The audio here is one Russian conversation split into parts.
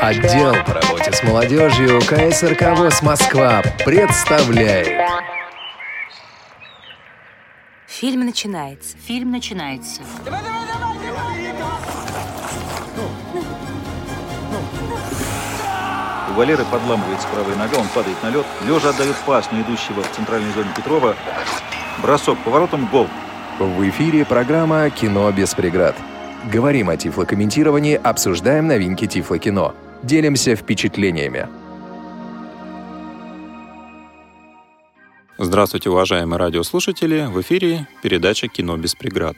Отдел по работе с молодежью КСРК ВОЗ Москва представляет Фильм начинается. Фильм начинается. У Валеры подламывается правая нога, он падает на лед. Лежа отдает пас на идущего в центральной зоне Петрова. Бросок поворотом, гол. В эфире программа «Кино без преград». Говорим о тифлокомментировании, обсуждаем новинки тифлокино. Делимся впечатлениями. Здравствуйте, уважаемые радиослушатели! В эфире передача «Кино без преград».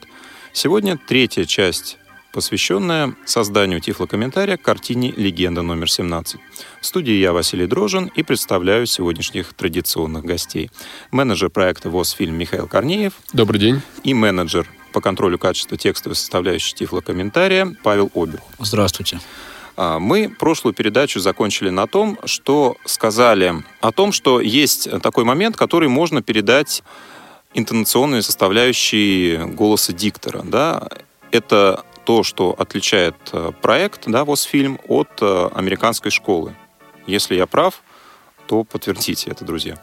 Сегодня третья часть, посвященная созданию тифлокомментария к картине «Легенда номер 17». В студии я, Василий Дрожин, и представляю сегодняшних традиционных гостей. Менеджер проекта «ВОЗ-фильм» Михаил Корнеев. Добрый день. И менеджер по контролю качества текстовой составляющей тифлокомментария Павел Обер. Здравствуйте. А, мы прошлую передачу закончили на том, что сказали о том, что есть такой момент, который можно передать интонационные составляющие голоса диктора. Да? Это то, что отличает э, проект да, ВОЗ-фильм от э, американской школы. Если я прав, то подтвердите это, друзья.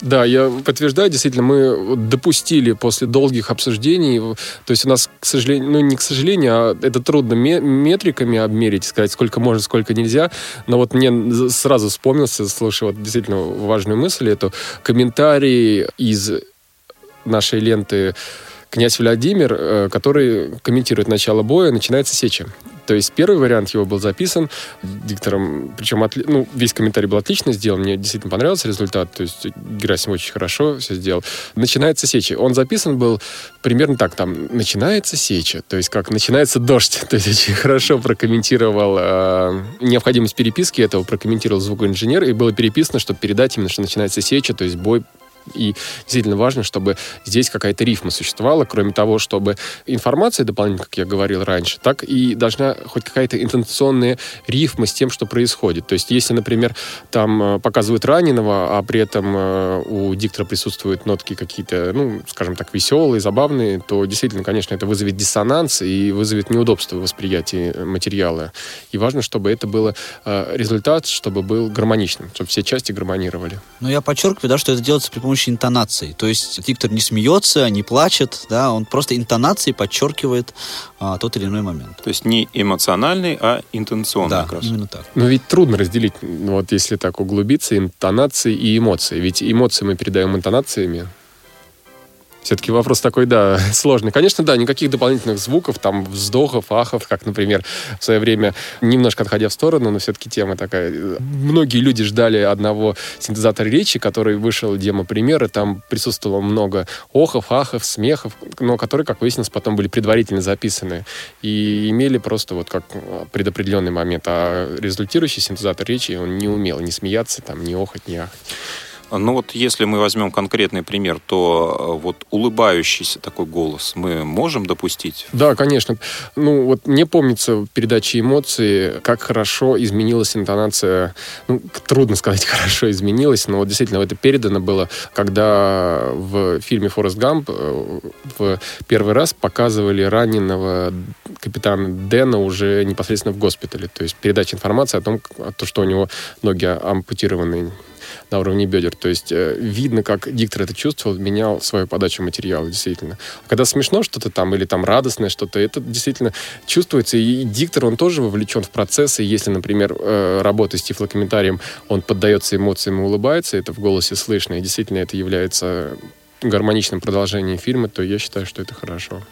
Да, я подтверждаю, действительно, мы допустили после долгих обсуждений, то есть у нас, к сожалению, ну не к сожалению, а это трудно метриками обмерить, сказать, сколько можно, сколько нельзя, но вот мне сразу вспомнился, слушай, вот действительно важную мысль, эту комментарий из нашей ленты князь Владимир, э, который комментирует начало боя, начинается сеча. То есть первый вариант его был записан диктором, причем отли... ну, весь комментарий был отлично сделан, мне действительно понравился результат, то есть Герасим очень хорошо все сделал. Начинается сеча. Он записан был примерно так, там, начинается сеча, то есть как начинается дождь, то есть очень хорошо прокомментировал э, необходимость переписки этого, прокомментировал звукоинженер, и было переписано, чтобы передать именно, что начинается сеча, то есть бой и действительно важно, чтобы здесь какая-то рифма существовала, кроме того, чтобы информация дополнительно, как я говорил раньше, так и должна хоть какая-то интенционная рифма с тем, что происходит. То есть, если, например, там э, показывают раненого, а при этом э, у диктора присутствуют нотки какие-то, ну, скажем так, веселые, забавные, то действительно, конечно, это вызовет диссонанс и вызовет неудобство в восприятии материала. И важно, чтобы это был э, результат, чтобы был гармоничным, чтобы все части гармонировали. Но я подчеркиваю, да, что это делается при помощи помощи интонации. То есть диктор не смеется, не плачет, да, он просто интонацией подчеркивает а, тот или иной момент. То есть не эмоциональный, а интенционный да, как раз. именно так. Но ведь трудно разделить, вот если так углубиться, интонации и эмоции. Ведь эмоции мы передаем интонациями, все-таки вопрос такой, да, сложный. Конечно, да, никаких дополнительных звуков, там, вздохов, ахов, как, например, в свое время, немножко отходя в сторону, но все-таки тема такая. Многие люди ждали одного синтезатора речи, который вышел демо-пример, и там присутствовало много охов, ахов, смехов, но которые, как выяснилось, потом были предварительно записаны и имели просто вот как предопределенный момент. А результирующий синтезатор речи, он не умел ни смеяться, там, ни охать, ни ахать. Ну вот если мы возьмем конкретный пример, то э, вот улыбающийся такой голос мы можем допустить? Да, конечно. Ну вот мне помнится в передаче эмоции, как хорошо изменилась интонация. Ну, трудно сказать, хорошо изменилась, но вот действительно это передано было, когда в фильме «Форест Гамп» э, в первый раз показывали раненого капитана Дэна уже непосредственно в госпитале. То есть передача информации о том, что у него ноги ампутированы на уровне бедер. То есть э, видно, как диктор это чувствовал, менял свою подачу материала, действительно. А когда смешно что-то там или там радостное что-то, это действительно чувствуется. И диктор, он тоже вовлечен в процесс. И если, например, э, работа с тифлокомментарием, он поддается эмоциям и улыбается, это в голосе слышно, и действительно это является гармоничным продолжением фильма, то я считаю, что это хорошо.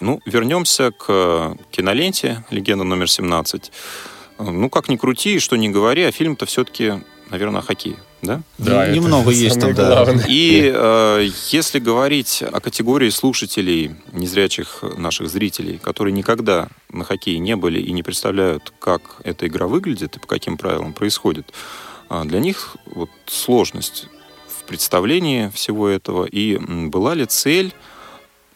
Ну, вернемся к киноленте «Легенда номер 17». Ну, как ни крути, что ни говори, а фильм-то все-таки наверное, хоккей, да? Да, ну, немного есть там, да. И э, если говорить о категории слушателей, незрячих наших зрителей, которые никогда на хоккее не были и не представляют, как эта игра выглядит и по каким правилам происходит, э, для них вот сложность в представлении всего этого. И была ли цель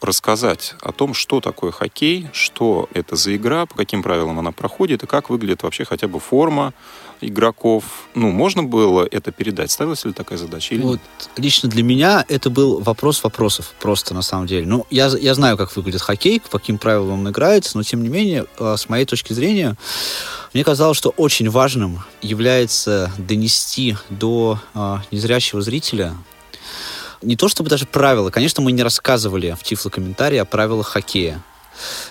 рассказать о том, что такое хоккей, что это за игра, по каким правилам она проходит и как выглядит вообще хотя бы форма игроков. Ну, можно было это передать? Ставилась ли такая задача? Или вот нет? лично для меня это был вопрос вопросов просто на самом деле. Ну, я, я знаю, как выглядит хоккей, по каким правилам он играется, но тем не менее, э, с моей точки зрения, мне казалось, что очень важным является донести до э, незрячего зрителя не то чтобы даже правила. Конечно, мы не рассказывали в тифло-комментарии о правилах хоккея.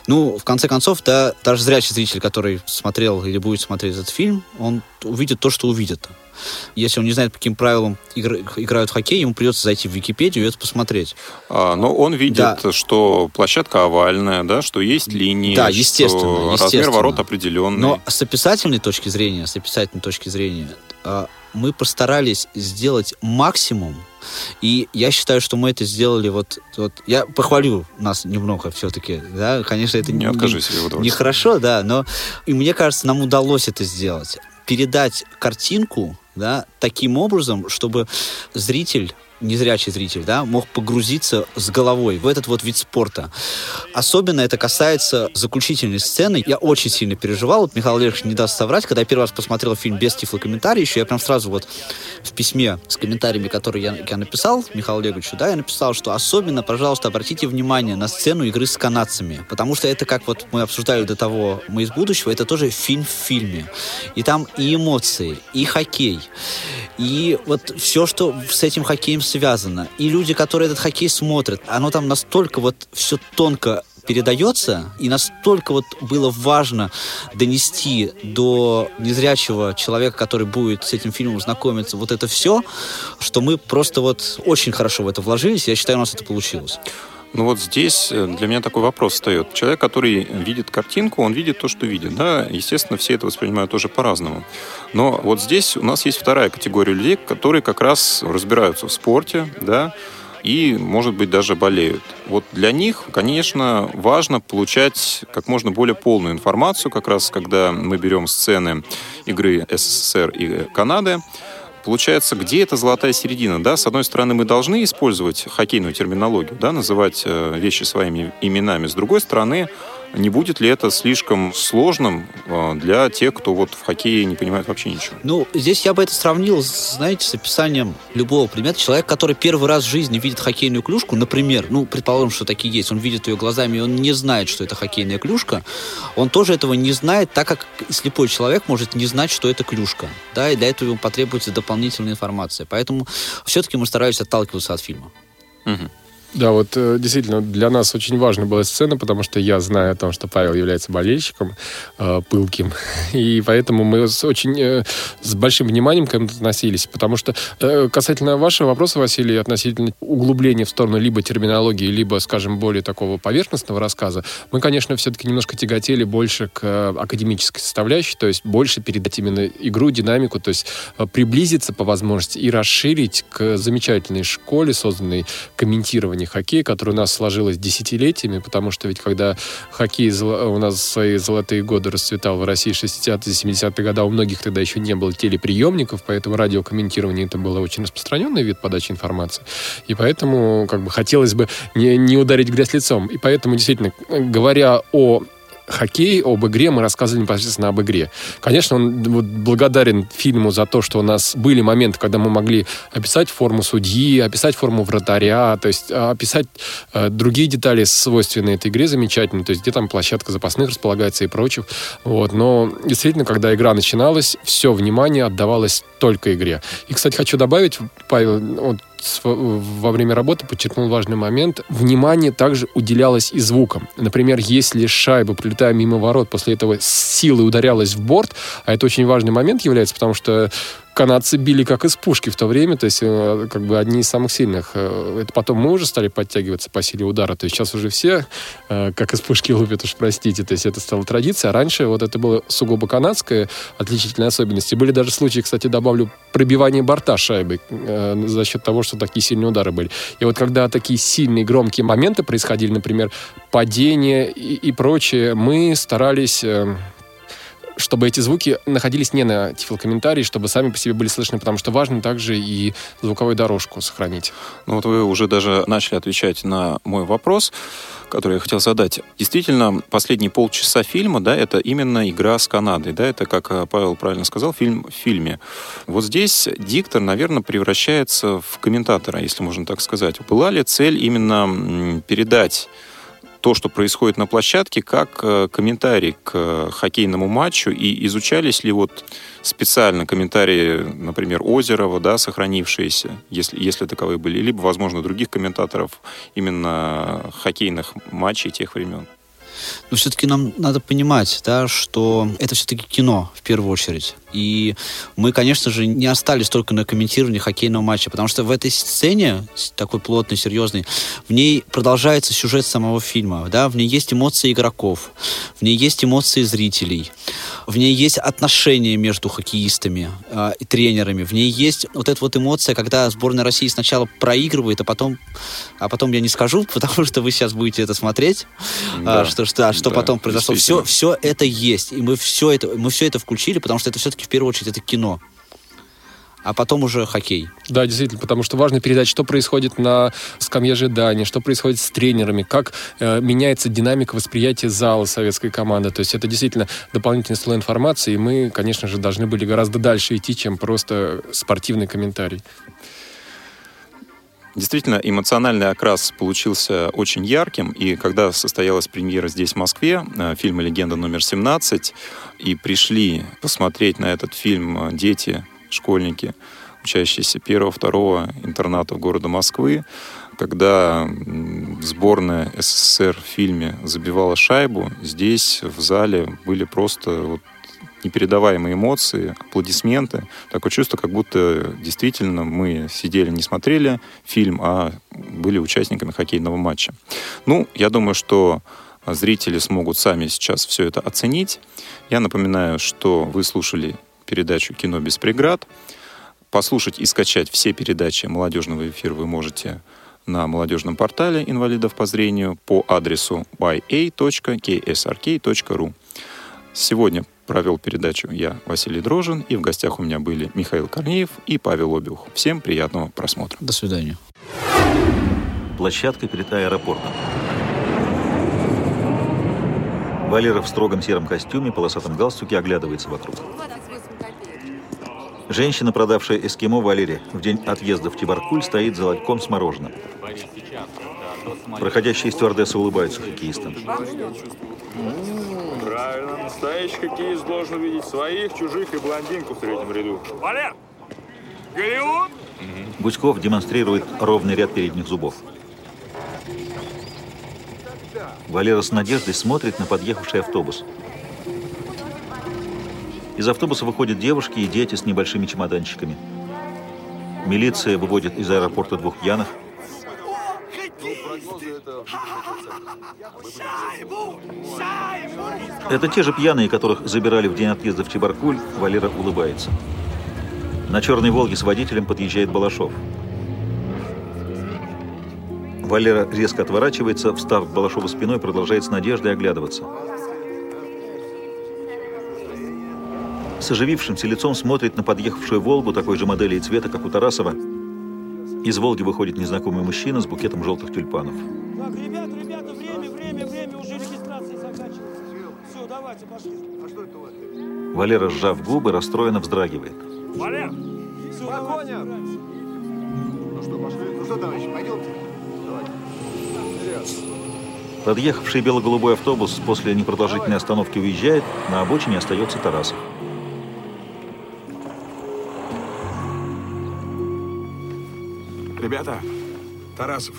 Ну, в конце концов, да, даже зрячий зритель, который смотрел или будет смотреть этот фильм, он увидит то, что увидит. Если он не знает, по каким правилам игр, играют в хоккей, ему придется зайти в Википедию и это посмотреть. А, но он видит, да. что площадка овальная, да, что есть линии, да, естественно, что естественно. размер ворот определенный. Но с описательной точки зрения, с описательной точки зрения, а, мы постарались сделать максимум, и я считаю, что мы это сделали вот... вот я похвалю нас немного все-таки, да, конечно, это не, не, не хорошо, да, но и мне кажется, нам удалось это сделать. Передать картинку, да, таким образом, чтобы зритель незрячий зритель, да, мог погрузиться с головой в этот вот вид спорта. Особенно это касается заключительной сцены. Я очень сильно переживал. Вот Михаил Олегович не даст соврать. Когда я первый раз посмотрел фильм без тифлокомментария еще, я прям сразу вот в письме с комментариями, которые я, я написал Михаилу Олеговичу, да, я написал, что особенно, пожалуйста, обратите внимание на сцену игры с канадцами. Потому что это, как вот мы обсуждали до того «Мы из будущего», это тоже фильм в фильме. И там и эмоции, и хоккей, и вот все, что с этим хоккеем связано. И люди, которые этот хоккей смотрят, оно там настолько вот все тонко передается, и настолько вот было важно донести до незрячего человека, который будет с этим фильмом знакомиться, вот это все, что мы просто вот очень хорошо в это вложились, я считаю, у нас это получилось. Ну вот здесь э, для меня такой вопрос встает. Человек, который видит картинку, он видит то, что видит. Да, естественно, все это воспринимают тоже по-разному. Но вот здесь у нас есть вторая категория людей, которые как раз разбираются в спорте, да, и, может быть, даже болеют. Вот для них, конечно, важно получать как можно более полную информацию, как раз когда мы берем сцены игры СССР и Канады, Получается, где эта золотая середина? Да, с одной стороны, мы должны использовать хоккейную терминологию, да, называть э, вещи своими именами. С другой стороны, не будет ли это слишком сложным э, для тех, кто вот в хоккее не понимает вообще ничего? Ну, здесь я бы это сравнил, знаете, с описанием любого предмета. Человек, который первый раз в жизни видит хоккейную клюшку, например, ну, предположим, что такие есть, он видит ее глазами, и он не знает, что это хоккейная клюшка, он тоже этого не знает, так как слепой человек может не знать, что это клюшка. Да, и для этого ему потребуется дополнительная информация. Поэтому все-таки мы стараемся отталкиваться от фильма. Угу. Да, вот э, действительно для нас очень важна была сцена, потому что я знаю о том, что Павел является болельщиком э, пылким, и поэтому мы с очень э, с большим вниманием к этому относились, потому что э, касательно вашего вопроса, Василий, относительно углубления в сторону либо терминологии, либо, скажем, более такого поверхностного рассказа, мы, конечно, все-таки немножко тяготели больше к э, академической составляющей, то есть больше передать именно игру, динамику, то есть э, приблизиться по возможности и расширить к замечательной школе, созданной комментированием понимании хоккея, которое у нас сложилось десятилетиями, потому что ведь когда хоккей у нас в свои золотые годы расцветал в России 60-е, 70-е годы, у многих тогда еще не было телеприемников, поэтому радиокомментирование это был очень распространенный вид подачи информации. И поэтому как бы хотелось бы не, не ударить грязь лицом. И поэтому действительно, говоря о хоккей, об игре, мы рассказывали непосредственно об игре. Конечно, он вот, благодарен фильму за то, что у нас были моменты, когда мы могли описать форму судьи, описать форму вратаря, то есть а, описать э, другие детали, свойственные этой игре, замечательно, то есть где там площадка запасных располагается и прочее. Вот. Но действительно, когда игра начиналась, все внимание отдавалось только игре. И, кстати, хочу добавить, Павел, вот во время работы подчеркнул важный момент. Внимание также уделялось и звукам. Например, если шайба, прилетая мимо ворот, после этого с силой ударялась в борт, а это очень важный момент является, потому что канадцы били как из пушки в то время, то есть э, как бы одни из самых сильных. Э, это потом мы уже стали подтягиваться по силе удара, то есть сейчас уже все э, как из пушки лупят, уж простите, то есть это стала традиция, а раньше вот это было сугубо канадская отличительная особенность. И были даже случаи, кстати, добавлю, пробивания борта шайбы за счет того, что такие сильные удары были. И вот когда такие сильные, громкие моменты происходили, например, падение и, и прочее, мы старались чтобы эти звуки находились не на тифлокомментарии, чтобы сами по себе были слышны, потому что важно также и звуковую дорожку сохранить. Ну вот вы уже даже начали отвечать на мой вопрос, который я хотел задать. Действительно, последние полчаса фильма, да, это именно игра с Канадой, да, это, как э, Павел правильно сказал, фильм в фильме. Вот здесь диктор, наверное, превращается в комментатора, если можно так сказать. Была ли цель именно передать то, что происходит на площадке, как э, комментарий к э, хоккейному матчу, и изучались ли вот специально комментарии, например, Озерова, да, сохранившиеся, если, если таковые были, либо, возможно, других комментаторов именно хоккейных матчей тех времен? Но все-таки нам надо понимать, да, что это все-таки кино в первую очередь. И мы, конечно же, не остались только на комментировании хоккейного матча, потому что в этой сцене, такой плотной, серьезной, в ней продолжается сюжет самого фильма, да, в ней есть эмоции игроков, в ней есть эмоции зрителей, в ней есть отношения между хоккеистами э, и тренерами, в ней есть вот эта вот эмоция, когда сборная России сначала проигрывает, а потом, а потом я не скажу, потому что вы сейчас будете это смотреть, да. а, что, что, что да, потом произошло. Все, все это есть, и мы все это, мы все это включили, потому что это все-таки в первую очередь это кино а потом уже хоккей. Да, действительно, потому что важно передать, что происходит на скамье ожидания, что происходит с тренерами, как э, меняется динамика восприятия зала советской команды. То есть это действительно дополнительный слой информации, и мы, конечно же, должны были гораздо дальше идти, чем просто спортивный комментарий. Действительно, эмоциональный окрас получился очень ярким, и когда состоялась премьера здесь, в Москве, э, фильма «Легенда номер 17», и пришли посмотреть на этот фильм э, дети, школьники, учащиеся первого-второго интерната города Москвы, когда сборная СССР в фильме забивала шайбу, здесь в зале были просто вот непередаваемые эмоции, аплодисменты. Такое чувство, как будто действительно мы сидели, не смотрели фильм, а были участниками хоккейного матча. Ну, я думаю, что зрители смогут сами сейчас все это оценить. Я напоминаю, что вы слушали передачу «Кино без преград». Послушать и скачать все передачи молодежного эфира вы можете на молодежном портале инвалидов по зрению по адресу ya.ksrk.ru. Сегодня провел передачу я, Василий Дрожин, и в гостях у меня были Михаил Корнеев и Павел Обиух. Всем приятного просмотра. До свидания. Площадка перед аэропортом. Валера в строгом сером костюме, полосатом галстуке оглядывается вокруг. Женщина, продавшая эскимо Валере в день отъезда в Тибаркуль, стоит за ларьком с мороженым. Проходящие стюардессы улыбаются хоккеистам. Правильно, настоящий хоккеист должен увидеть своих, чужих и блондинку в третьем ряду. Валер! Голливуд! Гуськов демонстрирует ровный ряд передних зубов. Валера с надеждой смотрит на подъехавший автобус. Из автобуса выходят девушки и дети с небольшими чемоданчиками. Милиция выводит из аэропорта двух пьяных. Это те же пьяные, которых забирали в день отъезда в Чебаркуль. Валера улыбается. На черной «Волге» с водителем подъезжает Балашов. Валера резко отворачивается, встав к Балашову спиной, продолжает с надеждой оглядываться. С оживившимся лицом смотрит на подъехавшую «Волгу» такой же модели и цвета, как у Тарасова. Из «Волги» выходит незнакомый мужчина с букетом желтых тюльпанов. Так, ребят, ребята, время, время, время, уже регистрация заканчивается. Все, давайте, пошли. А что это у вас? Валера, сжав губы, расстроенно вздрагивает. Валер! Все, давайте, Ну что, пошли? Ну что, товарищи, пойдемте? Давайте. Подъехавший бело-голубой автобус после непродолжительной остановки уезжает, на обочине остается Тарасов. Ребята, Тарасов.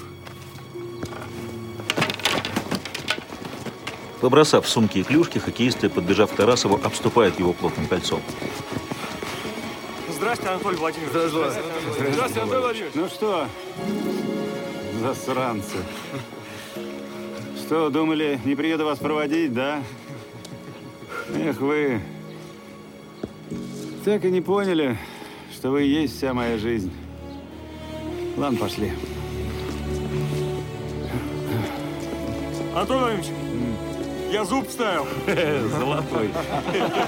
Побросав сумки и клюшки, хоккеисты, подбежав к Тарасову, обступают его плотным кольцом. Здравствуйте, Анатолий Владимирович. Здравствуйте, Здравствуйте Анатолий Владимирович. Ну что, засранцы. Что, думали, не приеду вас проводить, да? Эх вы. Так и не поняли, что вы и есть вся моя жизнь. Ладно, пошли. Анатолий Владимирович, Я зуб ставил. Золотой.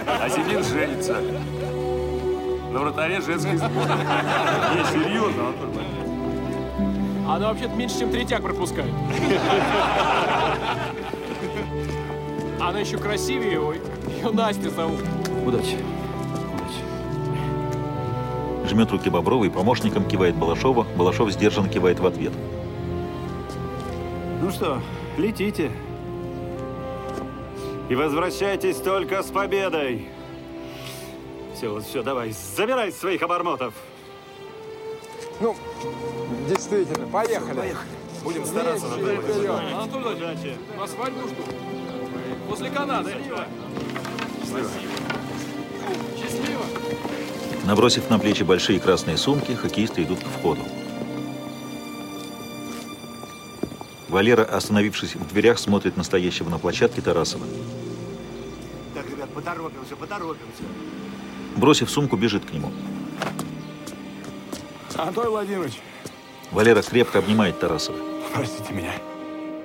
А Зимин женится. На вратаре женской сборной. Не, серьезно, Антон. Она вообще-то меньше, чем третьяк пропускает. Она еще красивее, ой. Ее Настя зовут. Удачи. Жмет руки Боброва и помощником кивает Балашова. Балашов сдержанно кивает в ответ. Ну что, летите. И возвращайтесь только с победой. Все, вот все, давай, забирай своих обормотов. Ну, действительно, поехали. Поехали. Будем стараться на Вперед, вперед. Анатолий на свадьбу жду. После Канады. Счастливо. Счастливо. Набросив на плечи большие красные сумки, хоккеисты идут к входу. Валера, остановившись в дверях, смотрит на стоящего на площадке Тарасова. Так, ребят, поторопимся, поторопимся. Бросив сумку, бежит к нему. Антон Владимирович, Валера крепко обнимает Тарасова. простите меня.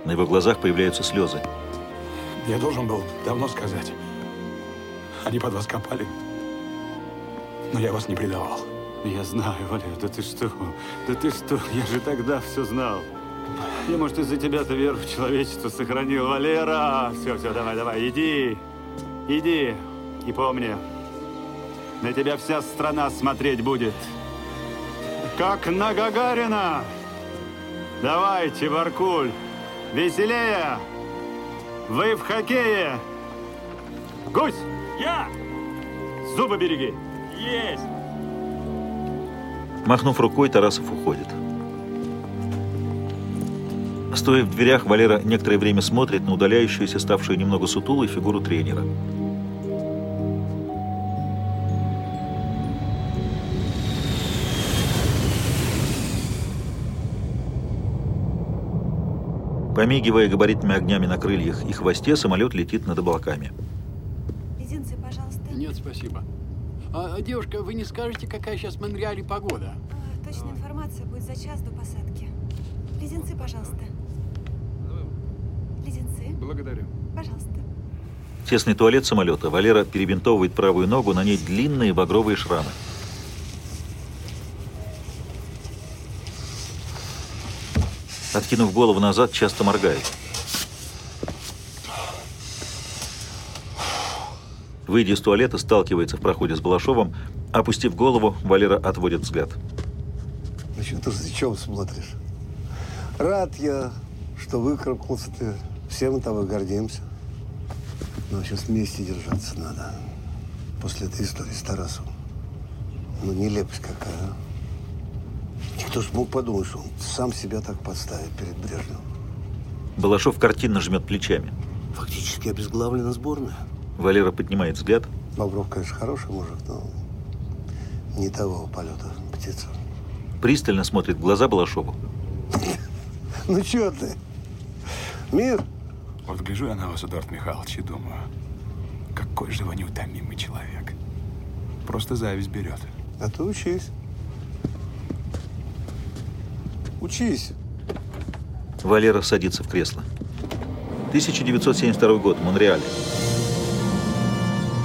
На его глазах появляются слезы. Я должен был давно сказать. Они под вас копали. Но я вас не предавал. Я знаю, Валер, да ты что? Да ты что? Я же тогда все знал. Я, может, из-за тебя-то веру в человечество сохранил. Валера! Все, все, давай, давай, иди. Иди. И помни, на тебя вся страна смотреть будет. Как на Гагарина. Давайте, Баркуль, веселее. Вы в хоккее. Гусь! Я! Зубы береги. Есть! Махнув рукой, Тарасов уходит. Стоя в дверях, Валера некоторое время смотрит на удаляющуюся, ставшую немного сутулой фигуру тренера. Помигивая габаритными огнями на крыльях и хвосте, самолет летит над облаками. Леденцы, пожалуйста. Нет, спасибо. А, девушка, вы не скажете, какая сейчас в Монреале погода? А, точная информация будет за час до посадки. Леденцы, пожалуйста. Леденцы. Благодарю. Пожалуйста. Тесный туалет самолета. Валера перебинтовывает правую ногу, на ней длинные багровые шрамы. Откинув голову назад, часто моргает. Выйдя из туалета, сталкивается в проходе с Балашовым. Опустив голову, Валера отводит взгляд. Ну что ты за чем смотришь? Рад я, что выкарабкался ты. Все мы тобой гордимся. Но сейчас вместе держаться надо. После этой истории с Тарасовым. Ну, нелепость какая, а? И кто ж мог подумать, что он сам себя так подставит перед Брежневым? Балашов картинно жмет плечами. Фактически обезглавлена сборная. Валера поднимает взгляд. Бобров, конечно, хороший мужик, но не того полета птица. Пристально смотрит в глаза Балашову. Ну что ты? Мир? Вот гляжу я на вас, Эдуард Михайлович, и думаю, какой же вы неутомимый человек. Просто зависть берет. А ты учись. Учись. Валера садится в кресло. 1972 год, Монреаль.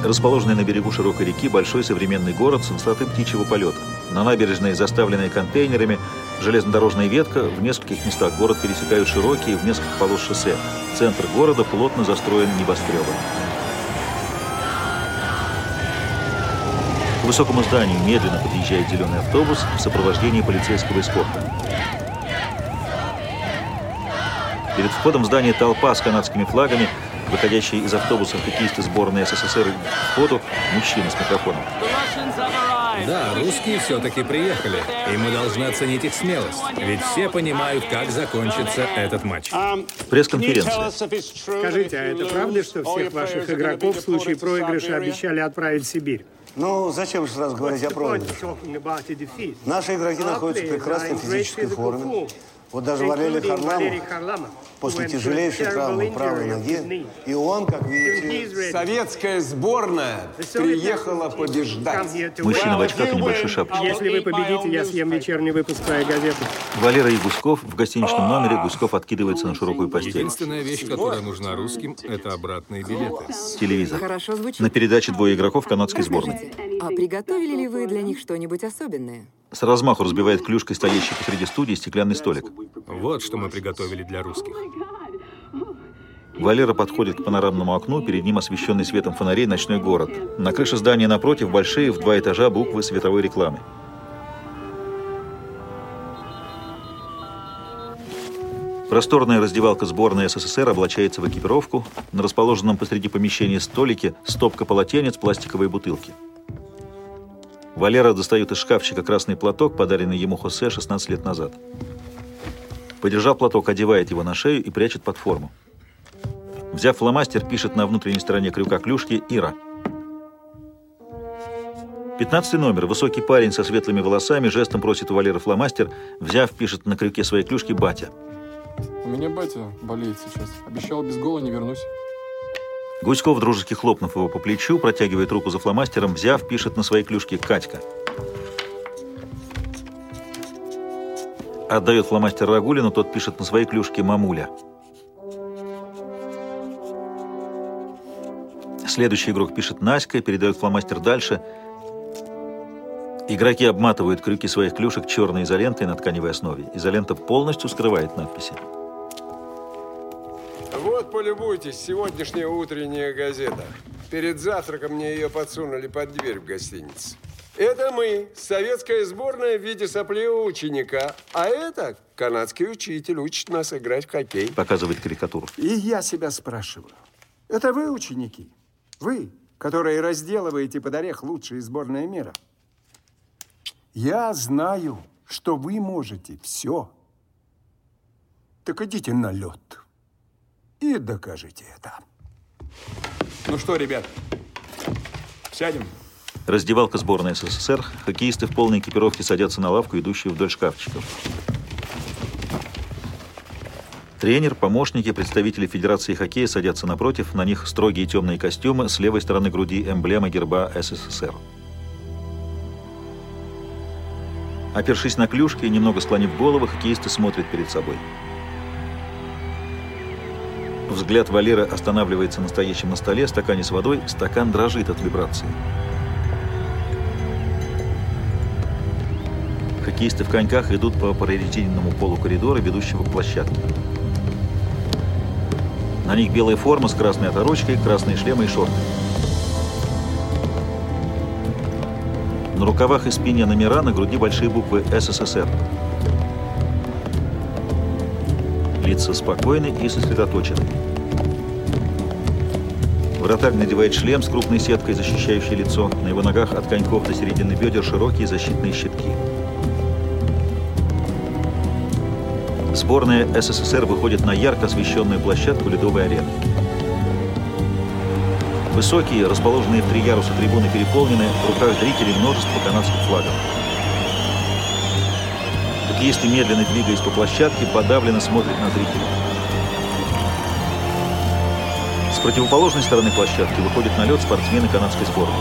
Расположенный на берегу широкой реки большой современный город с высоты птичьего полета. На набережной, заставленной контейнерами, железнодорожная ветка, в нескольких местах город пересекают широкие в несколько полос шоссе. Центр города плотно застроен небоскребом. К высокому зданию медленно подъезжает зеленый автобус в сопровождении полицейского эскорта. Перед входом в здание толпа с канадскими флагами, выходящие из автобуса хоккеисты сборной СССР к входу, мужчина с микрофоном. Да, русские все-таки приехали, и мы должны оценить их смелость, ведь все понимают, как закончится этот матч. Пресс-конференция. Скажите, а это правда, что всех ваших игроков в случае проигрыша обещали отправить в Сибирь? Ну, зачем же сразу говорить о проигрыше? Наши игроки находятся в прекрасной физической форме. Вот даже Валерий Харламов Валерий Харламов, после тяжелейшей травмы правой ноги, и он, как видите, Советская сборная приехала побеждать. Мужчина в очках и небольшой шапочке. Если вы победите, я съем вечерний выпуск твоей газеты. Валера и Гуськов в гостиничном номере. Гуськов откидывается на широкую постель. Единственная вещь, которая нужна русским, это обратные билеты. Телевизор. Хорошо звучит. На передаче двое игроков канадской сборной. А приготовили ли вы для них что-нибудь особенное? С размаху разбивает клюшкой стоящий посреди студии стеклянный столик. Вот что мы приготовили для русских. Валера подходит к панорамному окну, перед ним освещенный светом фонарей ночной город. На крыше здания напротив большие в два этажа буквы световой рекламы. Просторная раздевалка сборной СССР облачается в экипировку. На расположенном посреди помещения столике стопка полотенец, пластиковые бутылки. Валера достает из шкафчика красный платок, подаренный ему Хосе 16 лет назад. Подержав платок, одевает его на шею и прячет под форму. Взяв фломастер, пишет на внутренней стороне крюка клюшки «Ира». Пятнадцатый номер. Высокий парень со светлыми волосами жестом просит у Валеры фломастер. Взяв, пишет на крюке своей клюшки «Батя». У меня батя болеет сейчас. Обещал без гола не вернусь. Гуськов, дружески хлопнув его по плечу, протягивает руку за фломастером. Взяв, пишет на своей клюшке «Катька». Отдает фломастер Рагулину, тот пишет на своей клюшке «Мамуля». Следующий игрок пишет Наська, передает фломастер дальше. Игроки обматывают крюки своих клюшек черной изолентой на тканевой основе. Изолента полностью скрывает надписи. Вот, полюбуйтесь, сегодняшняя утренняя газета. Перед завтраком мне ее подсунули под дверь в гостинице. Это мы, советская сборная в виде сопливого ученика. А это канадский учитель учит нас играть в хоккей. Показывает карикатуру. И я себя спрашиваю, это вы, ученики? Вы, которые разделываете под орех лучшие сборные мира? Я знаю, что вы можете все. Так идите на лед и докажите это. Ну что, ребят, сядем? Раздевалка сборной СССР. Хоккеисты в полной экипировке садятся на лавку, идущую вдоль шкафчиков. Тренер, помощники, представители Федерации хоккея садятся напротив. На них строгие темные костюмы, с левой стороны груди эмблема герба СССР. Опершись на клюшки и немного склонив голову, хоккеисты смотрят перед собой. Взгляд Валеры останавливается на стоящем на столе стакане с водой. Стакан дрожит от вибрации. Хоккеисты в коньках идут по прорезиненному полу коридора, ведущего к площадке. На них белая форма с красной оторочкой, красные шлемы и шорты. На рукавах и спине номера, на груди большие буквы «СССР». Лица спокойны и сосредоточены. Вратарь надевает шлем с крупной сеткой, защищающей лицо. На его ногах от коньков до середины бедер широкие защитные щитки. Сборная СССР выходит на ярко освещенную площадку ледовой арены. Высокие, расположенные в три яруса трибуны переполнены, в руках зрителей множество канадских флагов. Хоккеисты, медленно двигаясь по площадке, подавленно смотрят на зрителей. С противоположной стороны площадки выходят на лед спортсмены канадской сборной.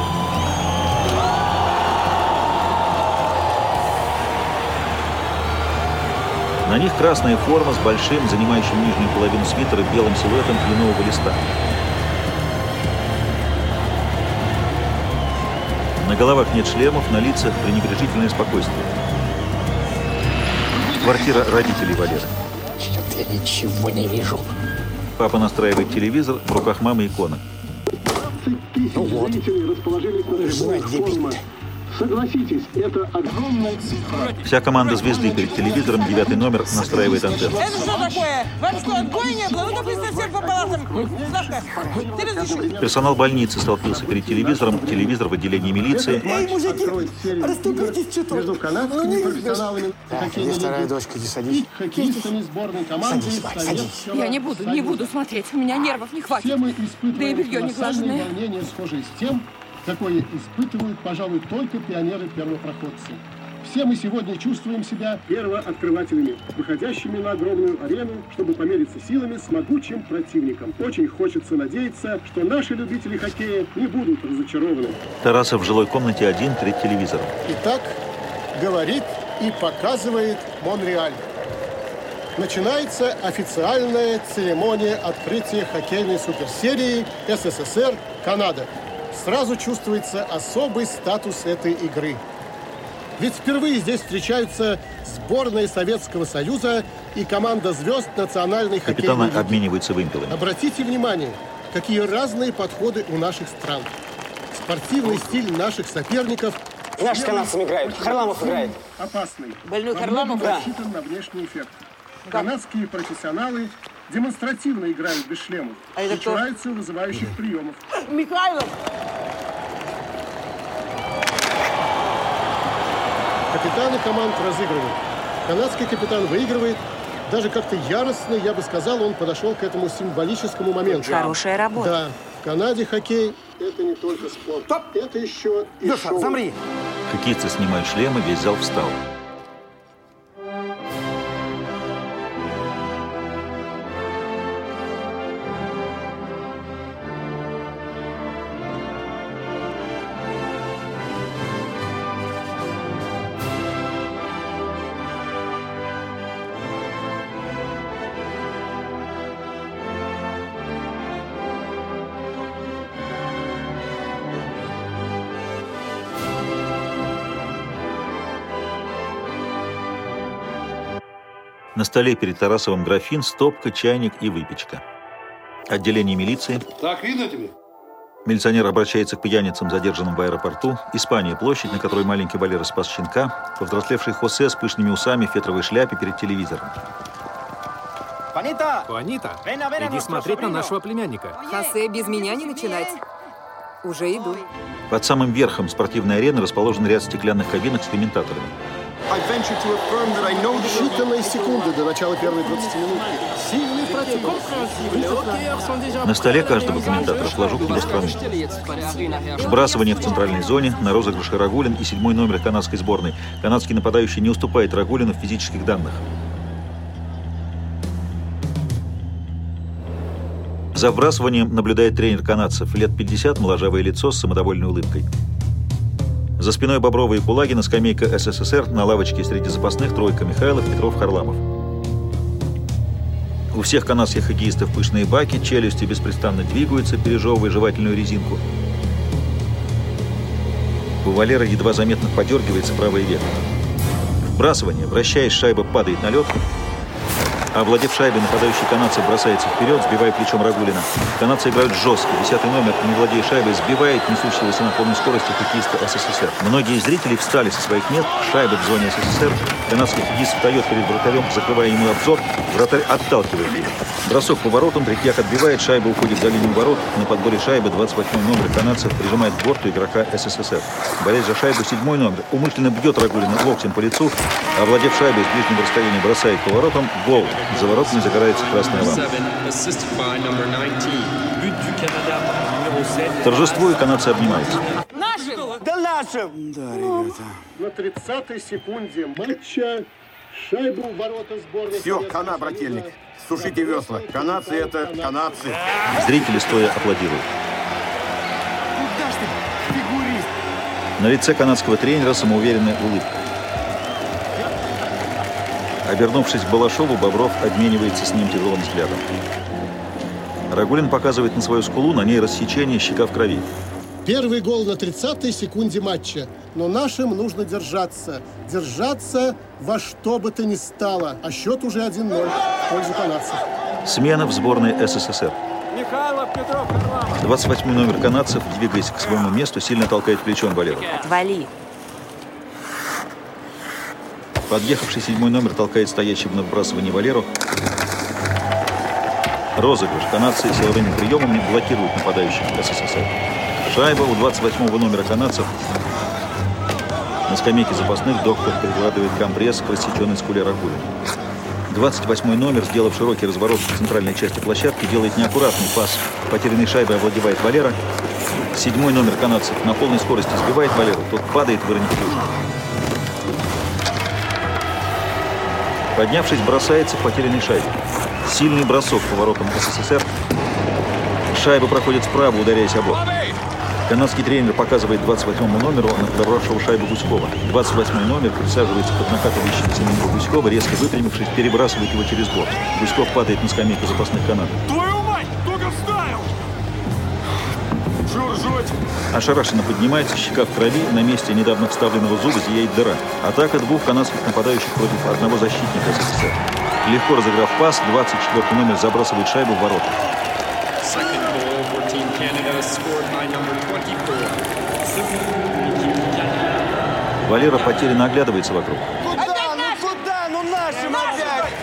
На них красная форма с большим, занимающим нижнюю половину свитера, белым силуэтом кленового листа. На головах нет шлемов, на лицах пренебрежительное спокойствие. Квартира родителей Валеры. Я ничего не вижу. Папа настраивает телевизор, в руках мамы икона. Ну вот. Знать дебильно. Согласитесь, это огромная цифра. Вся команда звезды перед телевизором, девятый номер, настраивает антенну. Это что такое? Вам что, отбоя нет? Ну, допустим, всем по палатам. Персонал больницы столпился перед телевизором, телевизор в отделении милиции. Эй, мужики, расступитесь чуток. Между канадскими профессионалами где вторая дочка, иди садись. хоккеистами сборной команды Садись, Варь, садись. Я не буду, не буду смотреть. У меня нервов не хватит. Все мы Да и испытываем белье не глаженное. волнение, схожее с тем, какое испытывают, пожалуй, только пионеры-первопроходцы. Все мы сегодня чувствуем себя первооткрывателями, выходящими на огромную арену, чтобы помериться силами с могучим противником. Очень хочется надеяться, что наши любители хоккея не будут разочарованы. Тарасов в жилой комнате один перед телевизором. Итак, говорит и показывает Монреаль. Начинается официальная церемония открытия хоккейной суперсерии СССР-Канада. Сразу чувствуется особый статус этой игры. Ведь впервые здесь встречаются сборная Советского Союза и команда звезд национальной хоккейной Капитаны лиги. обмениваются вымпелами. Обратите внимание, какие разные подходы у наших стран. Спортивный стиль наших соперников наши с канадцами играют. Харламов играет. Опасный. Больной Харламов? Да. рассчитан на внешний эффект. Канадские профессионалы демонстративно играют без шлемов А это и кто? чураются вызывающих приемов. Михайлов! Капитаны команд разыгрывают. Канадский капитан выигрывает. Даже как-то яростно, я бы сказал, он подошел к этому символическому моменту. Хорошая работа. Да. В Канаде хоккей – это не только спорт. Это еще и Леша, шоу. замри. Хоккеисты снимают шлемы, весь зал встал. На столе перед Тарасовым графин, стопка, чайник и выпечка. Отделение милиции. Так видно тебе? Милиционер обращается к пьяницам, задержанным в аэропорту. Испания, площадь, на которой маленький Валера спас щенка. Повзрослевший Хосе с пышными усами, в фетровой шляпе перед телевизором. Панита! A иди nuestro смотреть на нашего племянника. Хосе, без меня не начинать. Уже иду. Под самым верхом спортивной арены расположен ряд стеклянных кабинок с комментаторами. Считанные секунды до начала первой 20 минутки. Сильный противник. На столе каждого комментатора флажок его страны. Вбрасывание в центральной зоне, на розыгрыше Рагулин и седьмой номер канадской сборной. Канадский нападающий не уступает Рагулину в физических данных. За вбрасыванием наблюдает тренер канадцев, лет 50, моложавое лицо с самодовольной улыбкой. За спиной Боброва и Кулагина скамейка СССР, на лавочке среди запасных тройка Михайлов, Петров, Харламов. У всех канадских хоккеистов пышные баки, челюсти беспрестанно двигаются, пережевывая жевательную резинку. У Валера едва заметно подергивается правое веко. Вбрасывание, вращаясь, шайба падает на лед. А Овладев шайбой, нападающий канадцев бросается вперед, сбивая плечом Рагулина. Канадцы играют жестко. Десятый номер, не владея шайбой, сбивает несущегося на полной скорости хоккеиста СССР. Многие зрители встали со своих мест. Шайба в зоне СССР. Канадский хоккеист встает перед вратарем, закрывая ему обзор. Вратарь отталкивает его. Бросок по воротам, Третьяк отбивает, шайба уходит за линию ворот. На подборе шайбы 28 номер канадцев прижимает к борту игрока СССР. Борясь за шайбу, седьмой номер умышленно бьет Рагулина локтем по лицу. Овладев шайбой с ближнего расстояния, бросает по воротам. Гол. За воротами загорается красная лампа. Торжествуя, канадцы обнимаются. Нашим! Да нашим! Да, ребята. На 30-й секунде матча шайбу в ворота сборной Все, хана, брательник. Сушите весла. Канадцы это канадцы. Зрители стоя аплодируют. Куда ж ты, фигурист? На лице канадского тренера самоуверенная улыбка. Обернувшись к Балашову, Бобров обменивается с ним тяжелым взглядом. Рагулин показывает на свою скулу, на ней рассечение, щека в крови. Первый гол на 30-й секунде матча. Но нашим нужно держаться. Держаться во что бы то ни стало. А счет уже 1-0 в пользу канадцев. Смена в сборной СССР. Михайлов, Петров, Харламов. 28 номер канадцев, двигаясь к своему месту, сильно толкает плечом Валеру. Отвали. Подъехавший седьмой номер толкает стоящего на вбрасывании Валеру. Розыгрыш. Канадцы силовыми приемами блокируют нападающих СССР. Шайба у 28 номера канадцев. На скамейке запасных доктор прикладывает компресс к рассеченной скуле Рагулина. 28 номер, сделав широкий разворот в центральной части площадки, делает неаккуратный пас. Потерянной шайбой овладевает Валера. Седьмой номер канадцев на полной скорости сбивает Валеру. Тот падает, выронив клюшку. Поднявшись, бросается к потерянной шайбе. Сильный бросок поворотом СССР. Шайба проходит справа, ударяясь об бок. Канадский тренер показывает 28-му номеру на подобравшего шайбу Гуськова. 28-й номер присаживается под накатывающимся на него Гуськова, резко выпрямившись, перебрасывает его через борт. Гуськов падает на скамейку запасных канатов. Журжуть! Ошарашенно поднимается, щека в крови, на месте недавно вставленного зуба зияет дыра. Атака двух канадских нападающих против одного защитника СССР. Легко разыграв пас, 24 номер забрасывает шайбу в ворота. Second goal for Team Canada, scored by number 24. Валера потерянно оглядывается вокруг. Куда? Ну куда? Ну нашим опять!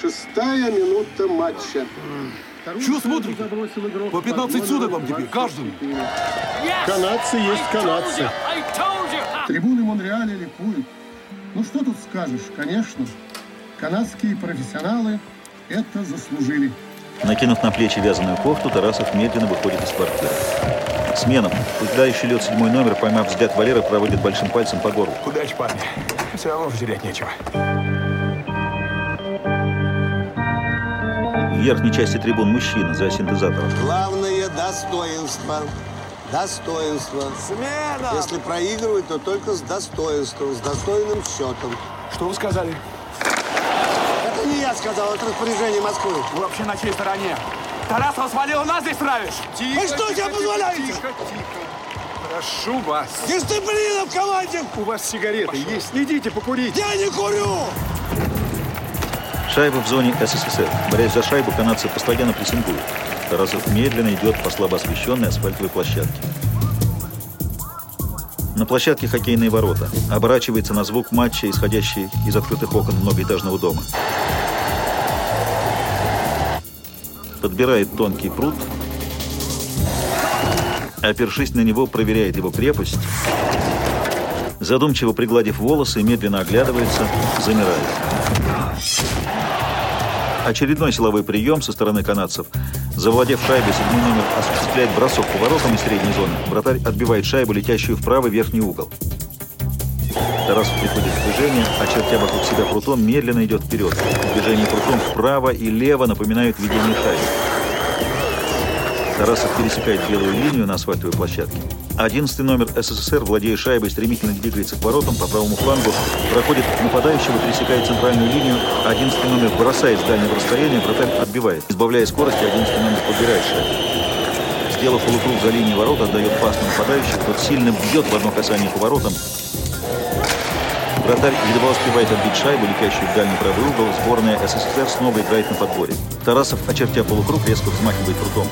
Шестая минута матча. Чего смотрите? По 15 суток вам теперь, каждому. Канадцы есть канадцы. Трибуны Монреаля ликуют. Ну что тут скажешь? Конечно, канадские профессионалы это заслужили. Накинув на плечи вязаную кофту, Тарасов медленно выходит из квартиры. Смена. Покидающий лед седьмой номер, поймав взгляд Валеры, проводит большим пальцем по горлу. Удачи, парни. Все равно уже терять нечего. В верхней части трибун мужчина за синтезатором. Главное достоинство. Достоинство. Смена! Если проигрывать, то только с достоинством, с достойным счетом. Что вы сказали? Это не я сказал, это распоряжение Москвы. Вы вообще на чьей стороне? Тарасова свалил, нас здесь травишь? Вы что себе позволяете? Тихо, тихо. Прошу вас. Дисциплина в команде! У вас сигареты есть? Идите покурить. Я не курю! Шайба в зоне СССР. Борясь за шайбу, канадцы постоянно прессингуют. Тарасов медленно идет по слабо освещенной асфальтовой площадке. На площадке хоккейные ворота. Оборачивается на звук матча, исходящий из открытых окон многоэтажного дома. Подбирает тонкий пруд. Опершись на него, проверяет его крепость. Задумчиво пригладив волосы, медленно оглядывается, замирает. Очередной силовой прием со стороны канадцев. Завладев шайбой, седьмой номер осуществляет бросок по воротам из средней зоны. Вратарь отбивает шайбу, летящую в правый верхний угол. Тарасов приходит в движение, очертя вокруг себя прутом, медленно идет вперед. Движение прутом вправо и лево напоминают ведение шайбы. Тарасов пересекает белую линию на асфальтовой площадке. Одиннадцатый номер СССР, владея шайбой, стремительно двигается к воротам по правому флангу, проходит нападающего, пересекает центральную линию. Одиннадцатый номер бросает с дальнего расстояния, вратарь отбивает. Избавляя скорости, одиннадцатый номер подбирает шайбу. Сделав полукруг за линией ворот, отдает пас на нападающего, тот сильно бьет в одно касание по воротам. Вратарь едва успевает отбить шайбу, летящую в дальний правый угол. Сборная СССР снова играет на подборе. Тарасов, очертя полукруг, резко взмахивает руком.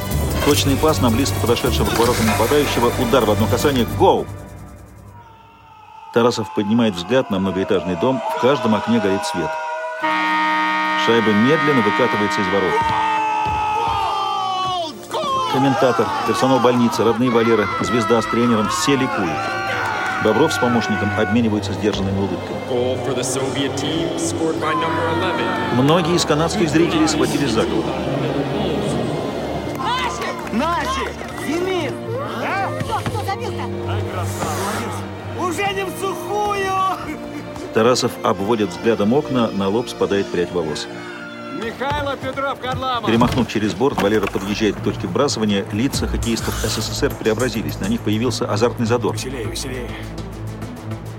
Точный пас на близко подошедшего к воротам нападающего. Удар в одно касание. Гол! Тарасов поднимает взгляд на многоэтажный дом. В каждом окне горит свет. Шайба медленно выкатывается из ворот. Комментатор, персонал больницы, родные Валера, звезда с тренером – все ликуют. Бобров с помощником обмениваются сдержанными улыбками. Goal for the Soviet team, scored by number 11. Многие из канадских зрителей схватились за голову. Кто забил-то? Уже не в сухую! Тарасов обводит взглядом окна, на лоб спадает прядь волос. Михайло Петров, Харламов! Перемахнув через борт, Валера подъезжает к точке вбрасывания. Лица хоккеистов СССР преобразились. На них появился азартный задор. Веселее, веселее.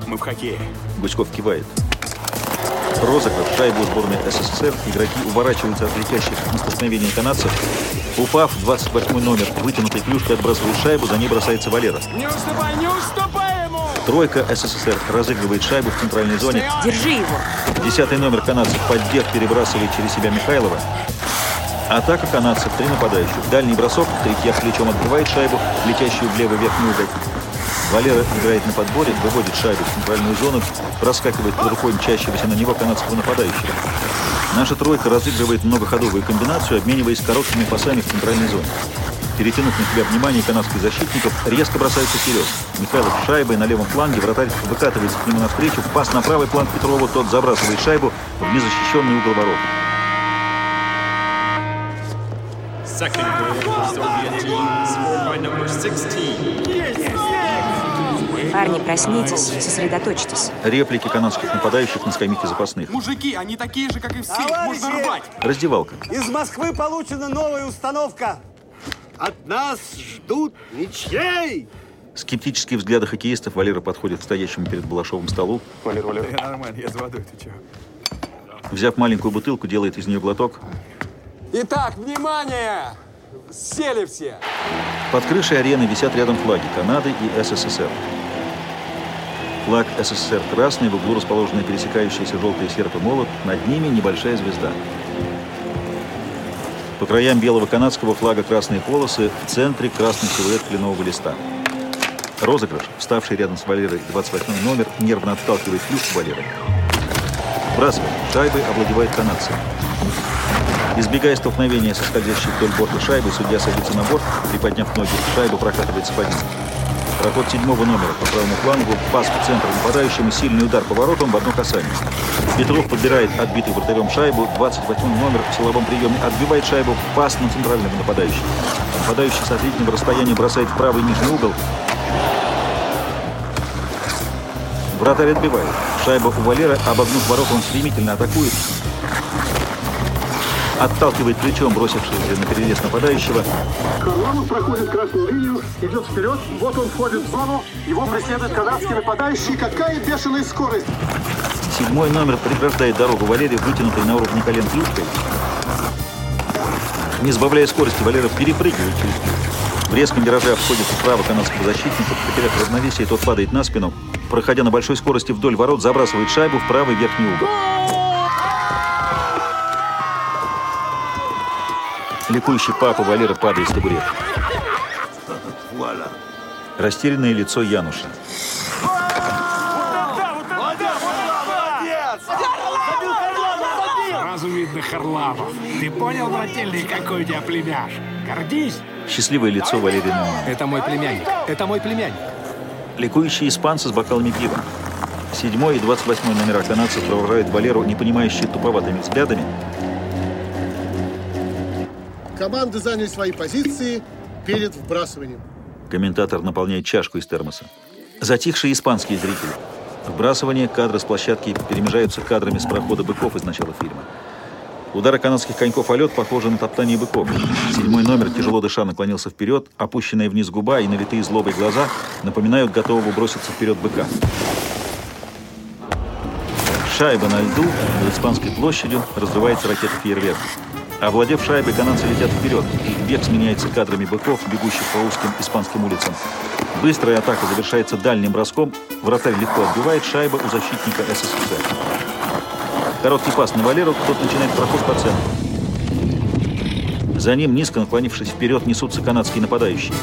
Мы в хоккее. Гуськов кивает. Розыгрыш шайбу сборной СССР. Игроки уворачиваются от летящих на столкновение канадцев. Упав, 28 номер вытянутой клюшкой отбрасывает шайбу, за ней бросается Валера. Не уступай, не уступай ему! Тройка СССР разыгрывает шайбу в центральной зоне. Держи его. Десятый номер канадцев поддев перебрасывает через себя Михайлова. Атака канадцев, три нападающих. Дальний бросок, третья плечом отбивает шайбу, летящую в левый верхний угол. Валера играет на подборе, выводит шайбу в центральную зону, проскакивает под рукой мчащегося на него канадского нападающего. Наша тройка разыгрывает многоходовую комбинацию, обмениваясь короткими пасами в центральной зоне. Перетянув на себя внимание канадских защитников, резко бросается вперед. Михайлов с шайбой на левом фланге, вратарь выкатывается к нему навстречу, пас на правый фланг Петрову, тот забрасывает шайбу в незащищенный угол ворот. Second goal for Soviet team, scored by number 16. Парни, проснитесь, сосредоточьтесь. Реплики канадских нападающих на скамейке запасных. Мужики, они такие же, как и все, их Товарищи! можно рвать. Раздевалка. Из Москвы получена новая установка. От нас ждут ничей. Скептические взгляды хоккеистов Валера подходит к стоящему перед Балашовым столу. Валер, Валер. Я нормально, я за водой, ты чё? Взяв маленькую бутылку, делает из нее глоток. Итак, внимание! Сели все! Под крышей арены висят рядом флаги Канады и СССР. Флаг СССР красный, в углу расположены пересекающиеся желтые серп и молот, над ними небольшая звезда. По краям белого канадского флага красные полосы, в центре красный силуэт кленового листа. Розыгрыш, вставший рядом с Валерой 28 номер, нервно отталкивает клюш Валеры. Бросает. Шайбой овладевает канадцы. Избегая столкновения со скользящей вдоль борта шайбы, судья садится на борт, приподняв ноги, шайба прокатывается по ним. Проход седьмого номера по правому флангу, пас в центр нападающему, сильный удар поворотом в одно касание. Петров подбирает отбитый вратарем шайбу, 28 номер в силовом приеме отбивает шайбу, пас на центрального нападающего. Нападающий с отличного расстояния бросает в правый нижний угол. Вратарь отбивает. Шайба у Валера, обогнув ворота, он стремительно атакует. Отталкивает плечом бросившегося на перерез нападающего. Харламов проходит красную линию, идет вперед, вот он входит в зону, его преследует канадский нападающий. Какая бешеная скорость! Седьмой номер преграждает дорогу Валерия, вытянутой на уровне колен клюшкой. Не сбавляя скорости, Валера перепрыгивает через клюшку. В резком вираже обходит справа канадского защитника, потеряв равновесие, тот падает на спину. Проходя на большой скорости вдоль ворот, забрасывает шайбу в правый верхний угол. Ликующий папа Валера падает с табурета. Растерянное лицо Януша. Сразу видно Харламов. Ты понял, брательный, какой у тебя племяш? Гордись. Счастливое лицо Валерия Нумана. Это мой племянник. Это мой племянник. Ликующие испанцы с бокалами пива. Седьмой и двадцать восьмой номера канадцев провожают Валеру, не понимающие туповатыми взглядами. Команды заняли свои позиции перед вбрасыванием. Комментатор наполняет чашку из термоса. Затихшие испанские зрители. Вбрасывание, кадры с площадки перемежаются кадрами с прохода быков из начала фильма. Удары канадских коньков о лед похожи на топтание быков. Седьмой номер, тяжело дыша, наклонился вперед, опущенная вниз губа и налитые злобой глаза напоминают готового броситься вперед быка. Шайба на льду над Испанской площадью разрывается ракета фейерверк. Овладев шайбой, канадцы летят вперед. Их бег сменяется кадрами быков, бегущих по узким испанским улицам. Быстрая атака завершается дальним броском. Вратарь легко отбивает шайбу у защитника СССР. Короткий пас на Валеру, тот начинает проход по центру. За ним, низко наклонившись вперед, несутся канадские нападающие.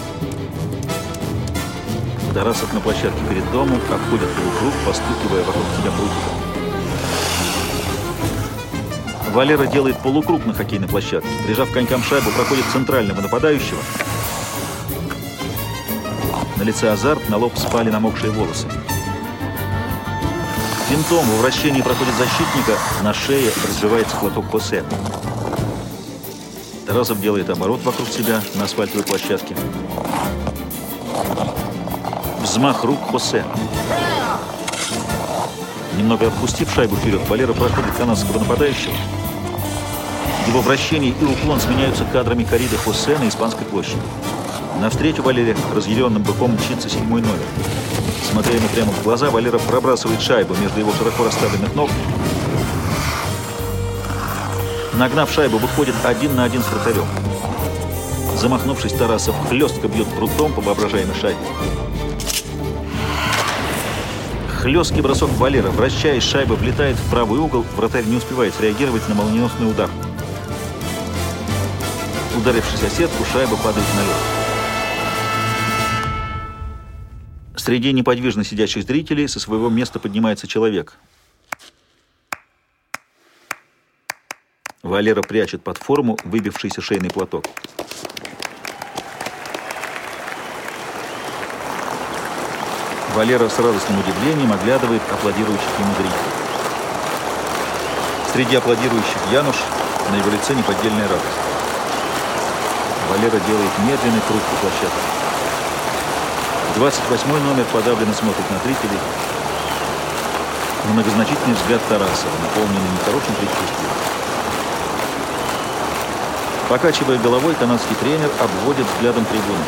Тарасов на площадке перед домом обходит полукруг, постукивая вокруг себя прутиком. Валера делает полукруг на хоккейной площадке. Прижав конькам шайбу, проходит центрального нападающего. На лице азарт, на лоб спали намокшие волосы. Финтом в вращении проходит защитника, на шее разбивается хлопок Хосе. Тарасов делает оборот вокруг себя на асфальтовой площадке. Взмах рук Хосе. Немного отпустив шайбу вперед, Валера проходит канадского нападающего. Его вращение и уклон сменяются кадрами корриды Хосе на Испанской площади. Навстречу Валере разъяренным быком мчится седьмой номер. Смотря ему прямо в глаза, Валера пробрасывает шайбу между его широко расставленных ног. Нагнав шайбу, выходит один на один с вратарем. Замахнувшись, Тарасов хлестко бьет прутом по воображаемой шайбе. Хлесткий бросок Валера, вращаясь, шайба влетает в правый угол, вратарь не успевает среагировать на молниеносный удар. Ударившись о сетку, шайба падает на лед. Среди неподвижно сидящих зрителей со своего места поднимается человек. Валера прячет под форму выбившийся шейный платок. Валера с радостным удивлением оглядывает аплодирующих ему зрителей. Среди аплодирующих Януш, на его лице неподдельная радость. Валера делает медленный круг по площадке. 28 номер подавленно смотрит на трителей. Многозначительный взгляд Тарасова, наполненный нехорошим предчувствием. Покачивая головой, канадский тренер обводит взглядом трибуну.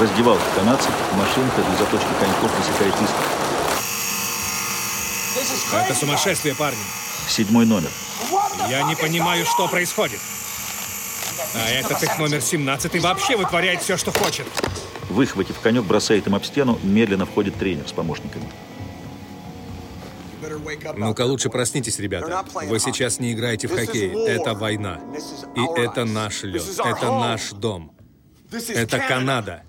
Раздевалка канадцев, машинка для заточки коньков высекает искр. Это сумасшествие, парни. Седьмой номер. Я не понимаю, что происходит. А этот их номер 17 вообще вытворяет все, что хочет. Выхватив конек, бросает им об стену, медленно входит тренер с помощниками. Ну-ка, лучше проснитесь, ребята. Вы сейчас не играете в хоккей. Это война. И это наш лед. Это наш дом. Это Канада.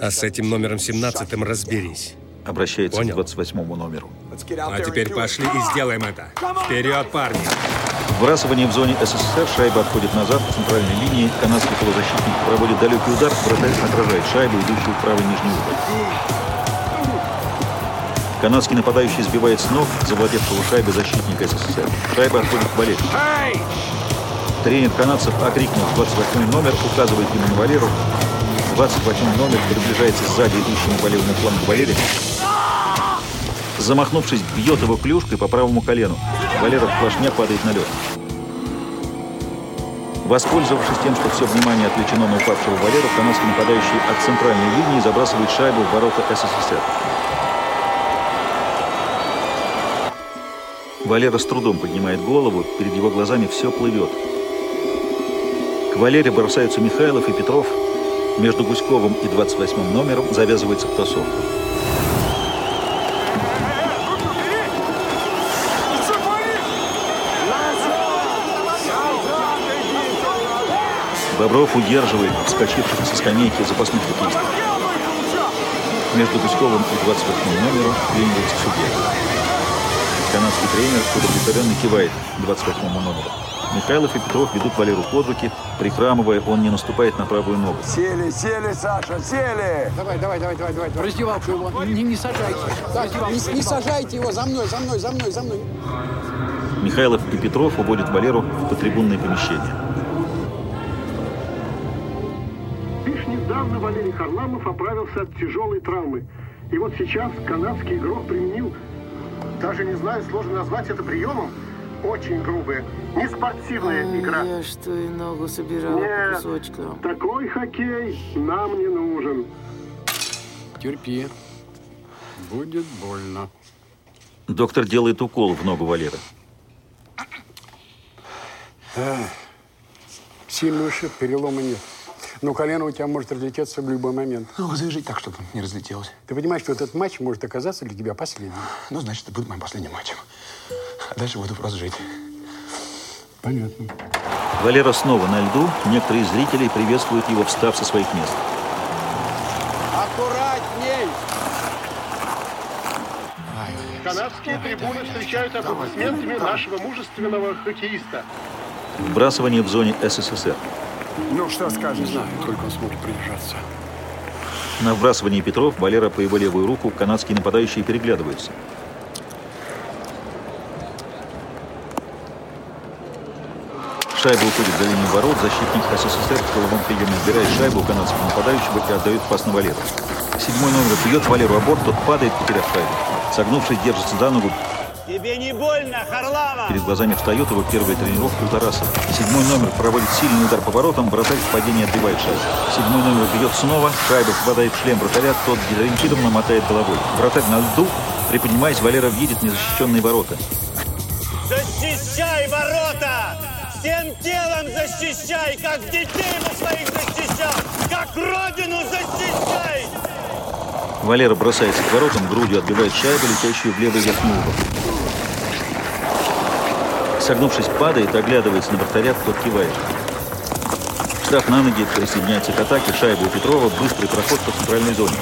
А с этим номером 17 разберись. Обращается Понял. к 28 номеру. А теперь пошли и сделаем это. Вперед, парни! Вбрасывание в зоне СССР, шайба отходит назад к центральной линии. Канадский полузащитник проводит далекий удар, вратарь отражает шайбу, идущую в правый нижний угол. Канадский нападающий сбивает с ног завладевшего шайбы защитника СССР. Шайба отходит к Валерию. Тренер канадцев, окрикнув 28 номер, указывает ему на Валеру. 28 номер приближается сзади идущему по левому флангу Валерия. Замахнувшись, бьет его клюшкой по правому колену. Валера плашмя падает на лед. Воспользовавшись тем, что все внимание отвлечено на упавшего Валеру, канадский нападающий от центральной линии забрасывает шайбу в ворота СССР. Валера с трудом поднимает голову, перед его глазами все плывет. К Валере бросаются Михайлов и Петров. Между Гуськовым и 28 номером завязывается потасовка. Бобров удерживает вскочивших со скамейки запасных хоккеистов. Между Гуськовым и 28 номером клинивается судья. Канадский тренер удовлетворенно кивает 28 номеру. Михайлов и Петров ведут Валеру под руки. Прихрамывая, он не наступает на правую ногу. Сели, сели, Саша, сели! Давай, давай, давай, давай, давай. Раздевалку его. Не, не сажайте. Так, не, не сажайте его, за мной, за мной, за мной, за мной. Михайлов и Петров уводят Валеру в потрибунное помещение. Недавно Валерий Харламов оправился от тяжелой травмы. И вот сейчас канадский игрок применил, даже не знаю, сложно назвать это приемом, очень грубая, не спортивная игра. Я что и ногу собирала по Нет, кусочкам. такой хоккей нам не нужен. Терпи. Будет больно. Доктор делает укол в ногу Валеры. Да. Сильный ушиб, перелома нет. Но колено у тебя может разлететься в любой момент. Ну, завяжите так, чтобы не разлетелось. Ты понимаешь, что этот матч может оказаться для тебя последним? Ну, значит, это будет моим последним матчем. А дальше буду просто жить. Понятно. Валера снова на льду. Некоторые зрители приветствуют его, встав со своих мест. Аккуратней! Канадские трибуны встречают аплодисментами нашего мужественного хоккеиста. Вбрасывание в зоне СССР. Ну, что скажешь? Не знаю, сколько он сможет продержаться. На вбрасывании Петров, Валера по его левую руку, канадские нападающие переглядываются. Шайба уходит за линию ворот. Защитник СССР в головом приеме сбирает шайбу у канадского нападающего и отдает пас на Валеру. Седьмой номер бьет Валеру аборт, тот падает, потеряв шайбу. Согнувшись, держится за ногу. Тебе не больно, Харламов? Перед глазами встает его первая тренировка у Тарасова. Седьмой номер проводит сильный удар по воротам, вратарь в падении отбивает шайбу. Седьмой номер бьет снова, шайба попадает в шлем вратаря, тот дезориентированно мотает головой. Вратарь на льду, приподнимаясь, Валера видит незащищенные ворота. Защищай ворота! Всем телом защищай, как детей мы своих защищал! Как родину защищай! Валера бросается к воротам, грудью отбивает шайбу, летящую в левый верхний угол. Согнувшись, падает, оглядывается на вратаря, тот кивает. Встав на ноги, присоединяется к атаке, шайба у Петрова, быстрый проход по центральной зоне.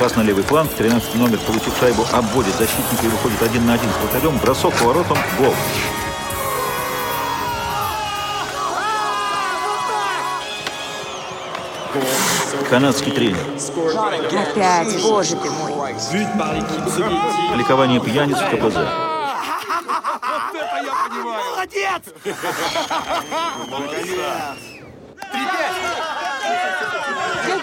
Пас на левый фланг, 13 номер, получив шайбу, обводит защитника и выходит один на один с вратарем, бросок по воротам, гол. Канадский тренер. Опять, боже ты мой. Ликование пьяниц в КПЗ. Молодец! Где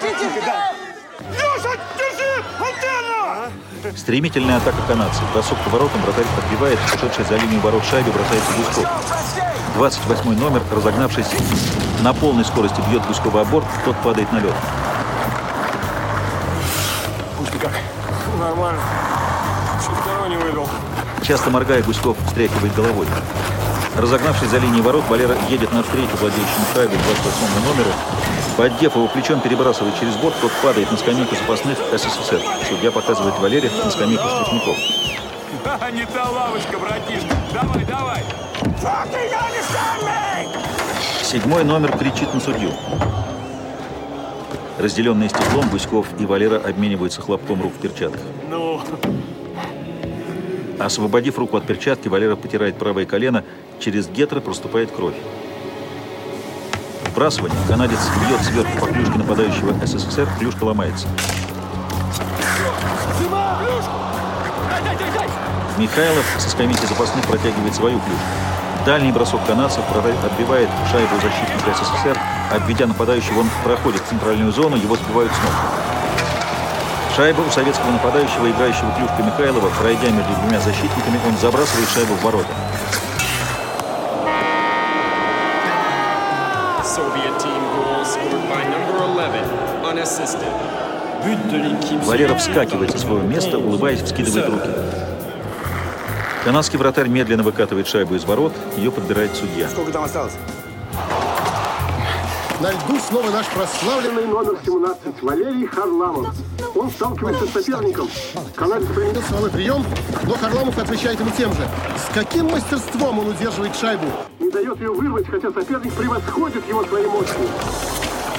Леша, держи! Антенна! Стремительная атака канадцев. Бросок по воротам, вратарь подбивает, ушедший за линию ворот шайбе бросается Гуськов. 28 номер, разогнавшись на полной скорости, бьет Гуськова о борт, тот падает на лед. Пусть как. Нормально. Чуть не выдал. Часто моргая, Гуськов встряхивает головой. Разогнавшись за линией ворот, Валера едет навстречу владеющему шайбой 28 номеру. Поддев его плечом, перебрасывает через борт, тот падает на скамейку запасных СССР. Судья показывает Валере на скамейку штрафников. Да, не та лавочка, братишка. Давай, давай. Седьмой номер кричит на судью. Разделенные стеклом, Гуськов и Валера обмениваются хлопком рук в перчатках. Ну, Освободив руку от перчатки, Валера потирает правое колено, через гетры проступает кровь. Вбрасывание. Канадец бьет сверху по клюшке нападающего СССР, клюшка ломается. Михайлов со скамейки запасных протягивает свою клюшку. Дальний бросок канадцев отбивает шайбу защитника СССР. Обведя нападающего, он проходит в центральную зону, его сбивают с ног. Шайба у советского нападающего, играющего клюшкой Михайлова, пройдя между двумя защитниками, он забрасывает шайбу в ворота. Soviet team goal scored by number 11, unassisted. But de l'équipe Валера вскакивает со своего места, улыбаясь, вскидывает руки. Канадский вратарь медленно выкатывает шайбу из ворот, ее подбирает судья. Сколько там осталось? На льду снова наш прославленный номер 17 Валерий Харламов. Он сталкивается с соперником. Канадец применил силовой прием, но Харламов отвечает ему тем же. С каким мастерством он удерживает шайбу? Не дает ее вырвать, хотя соперник превосходит его своей мощью.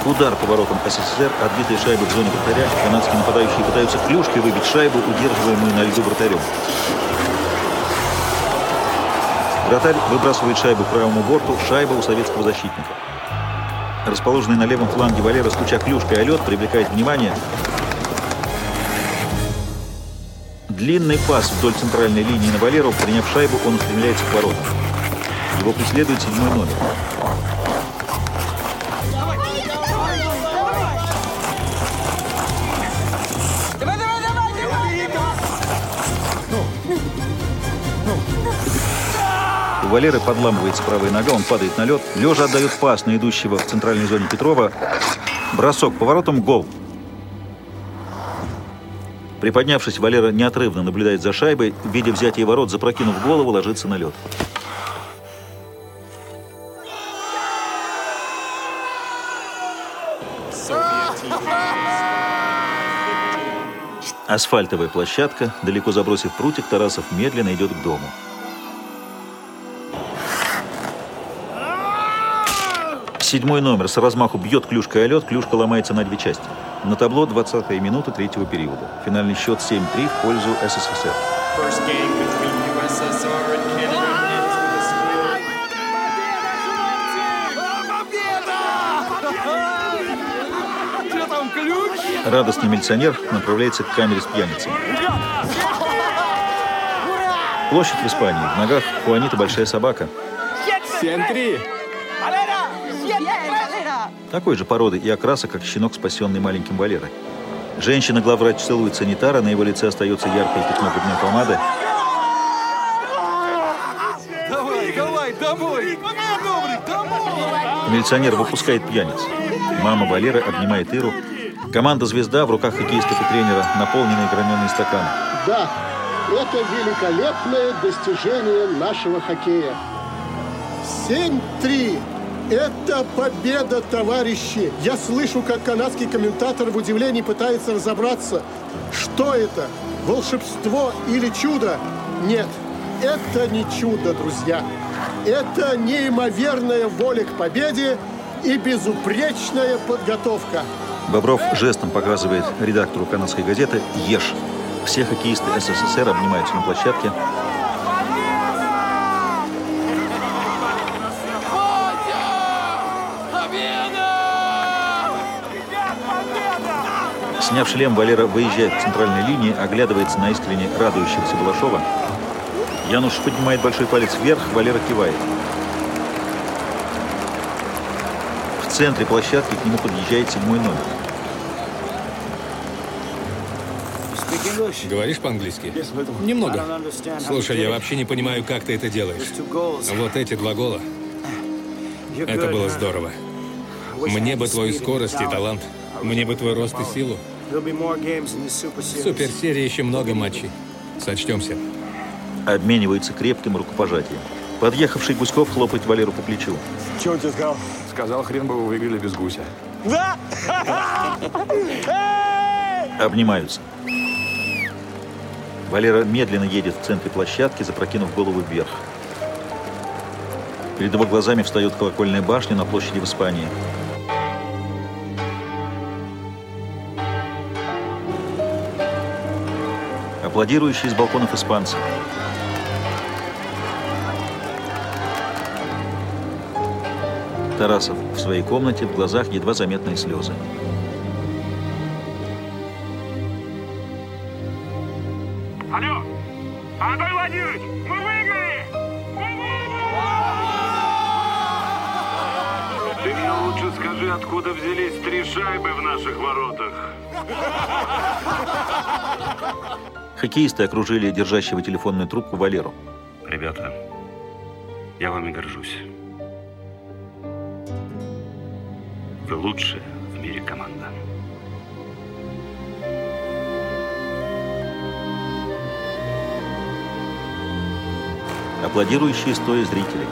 Удар по воротам СССР, отбитая шайба в зоне вратаря. Канадские нападающие пытаются клюшкой выбить шайбу, удерживаемую на льду вратарем. Вратарь выбрасывает шайбу к правому борту, шайба у советского защитника. Расположенный на левом фланге Валера, стуча клюшкой о лед, привлекает внимание. Длинный пас вдоль центральной линии на Валеру. Приняв шайбу, он устремляется к воротам. Его преследует седьмой номер. Валеры подламывается правая нога, он падает на лед. Лежа отдает пас на идущего в центральной зоне Петрова. Бросок поворотом, гол. Приподнявшись, Валера неотрывно наблюдает за шайбой. Видя взятие ворот, запрокинув голову, ложится на лед. Асфальтовая площадка. Далеко забросив прутик, Тарасов медленно идет к дому. Седьмой номер с размаху бьет клюшкой о лед, клюшка ломается на две части. На табло 20 минута третьего периода. Финальный счет 7-3 в пользу СССР. Радостный милиционер направляется к камере с пьяницами. Площадь в Испании. В ногах Хуанита большая собака. 7-3. Такой же породы и окраса, как щенок, спасенный маленьким Валерой. Женщина-главврач целует санитара, на его лице остается яркое пятно губной помады. Давай, давай, домой. Добрый, домой. Милиционер выпускает пьяниц. Мама Валеры обнимает Иру. Команда «Звезда» в руках хоккеистов и тренера, наполненные граненые стаканы. Да, это великолепное достижение нашего хоккея. 7-3. Это победа, товарищи! Я слышу, как канадский комментатор в удивлении пытается разобраться, что это, волшебство или чудо? Нет, это не чудо, друзья. Это неимоверная воля к победе и безупречная подготовка. Бобров жестом показывает редактору канадской газеты «Ешь». Все хоккеисты СССР обнимаются на площадке. Сняв шлем, Валера выезжает к центральной линии, оглядывается на искренне радующегося Балашова. Януш поднимает большой палец вверх, Валера кивает. В центре площадки к нему подъезжает седьмой номер. Говоришь по-английски? Немного. Слушай, я вообще не понимаю, как ты это делаешь. Вот эти два гола. Это было здорово. Мне бы твою скорость и талант. Мне бы твой рост и силу. В суперсерии еще много матчей. Сочтемся. Обмениваются крепким рукопожатием. Подъехавший Гуськов хлопает Валеру по плечу. Чего он тебе сказал? Сказал, хрен бы вы выиграли без гуся. Да? Обнимаются. Валера медленно едет в центре площадки, запрокинув голову вверх. Перед его глазами встает колокольная башня на площади в Испании. Аплодирующие из балконов испанцы. Тарасов в своей комнате, в глазах едва заметные слезы. Алло! Анатолий Владимирович, мы выиграли! Ты мне лучше скажи, откуда взялись три шайбы в наших воротах. Хоккеисты окружили держащего телефонную трубку Валеру. Ребята, я вами горжусь. Вы лучшая в мире команда. Аплодирующие стоя зрители.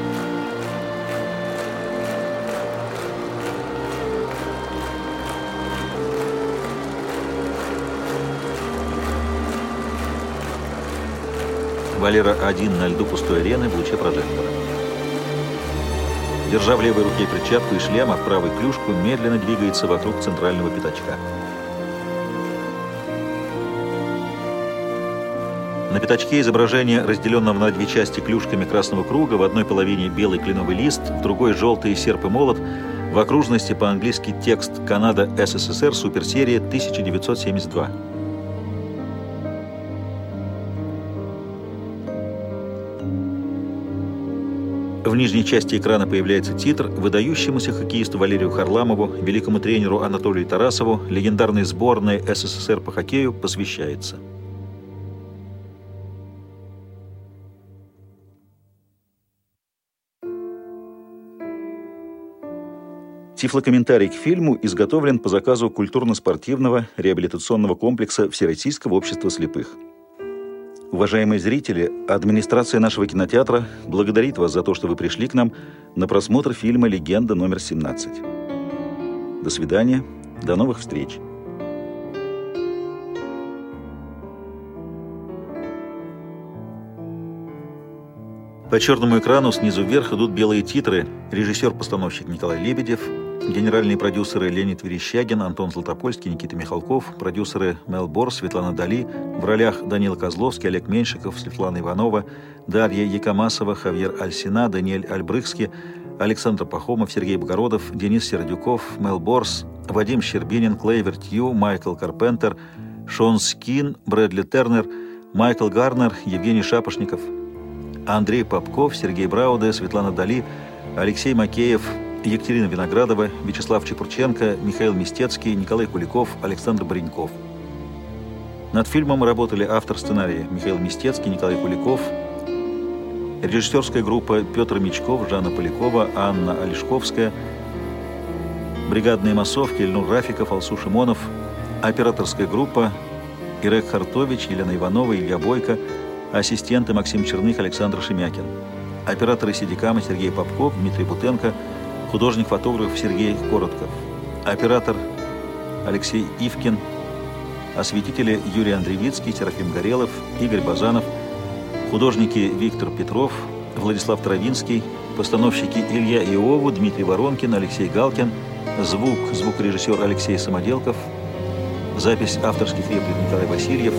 Валера один на льду пустой арены в луче прожектора. Держа в левой руке перчатку и шлем, а в правой клюшку, медленно двигается вокруг центрального пятачка. На пятачке изображение, разделенного на две части клюшками красного круга, в одной половине белый кленовый лист, в другой желтый серп и молот, в окружности по-английски текст «Канада, СССР, суперсерия 1972». В нижней части экрана появляется титр выдающемуся хоккеисту Валерию Харламову, великому тренеру Анатолию Тарасову, легендарной сборной СССР по хоккею посвящается. Тифлокомментарий к фильму изготовлен по заказу культурно-спортивного реабилитационного комплекса Всероссийского общества слепых. Уважаемые зрители, администрация нашего кинотеатра благодарит вас за то, что вы пришли к нам на просмотр фильма «Легенда номер 17». До свидания, до новых встреч. По черному экрану снизу вверх идут белые титры. Режиссер-постановщик Николай Лебедев, генеральные продюсеры Леонид Верещагин, Антон Златопольский, Никита Михалков, продюсеры Мел Бор, Светлана Дали, в ролях Данила Козловский, Олег Меньшиков, Светлана Иванова, Дарья Якомасова, Хавьер Альсина, Даниэль Альбрыхский, Александр Пахомов, Сергей Богородов, Денис Сердюков, Мел Борс, Вадим Щербинин, Клейвер Тью, Майкл Карпентер, Шон Скин, Брэдли Тернер, Майкл Гарнер, Евгений Шапошников – Андрей Попков, Сергей Брауде, Светлана Дали, Алексей Макеев, Екатерина Виноградова, Вячеслав Чепурченко, Михаил Мистецкий, Николай Куликов, Александр Бареньков. Над фильмом работали автор сценария Михаил Мистецкий, Николай Куликов, режиссерская группа Петр Мечков, Жанна Полякова, Анна Олешковская, бригадные массовки Ильнур Рафиков, Алсу Шимонов, операторская группа Ирек Хартович, Елена Иванова, Илья Бойко – ассистенты Максим Черных, Александр Шемякин, операторы Сидикама Сергей Попков, Дмитрий Бутенко, художник-фотограф Сергей Коротков, оператор Алексей Ивкин, осветители Юрий Андреевицкий, Серафим Горелов, Игорь Базанов, художники Виктор Петров, Владислав Травинский, постановщики Илья Иову, Дмитрий Воронкин, Алексей Галкин, звук, звукорежиссер Алексей Самоделков, запись авторских реплик Николай Васильев,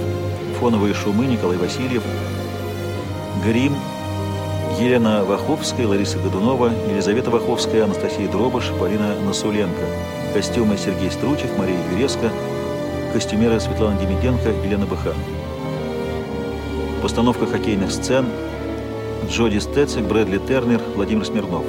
фоновые шумы Николай Васильев, грим Елена Ваховская, Лариса Годунова, Елизавета Ваховская, Анастасия Дробыш, Полина Насуленко, костюмы Сергей Стручев, Мария Юреско, костюмеры Светлана Демиденко, Елена Быхан. Постановка хоккейных сцен Джоди Стецик, Брэдли Тернер, Владимир Смирнов.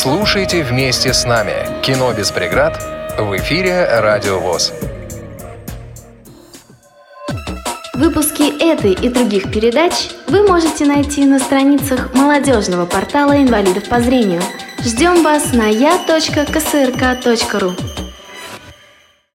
Слушайте вместе с нами «Кино без преград» в эфире «Радио ВОЗ». Выпуски этой и других передач вы можете найти на страницах молодежного портала инвалидов по зрению. Ждем вас на я.ксрк.ру.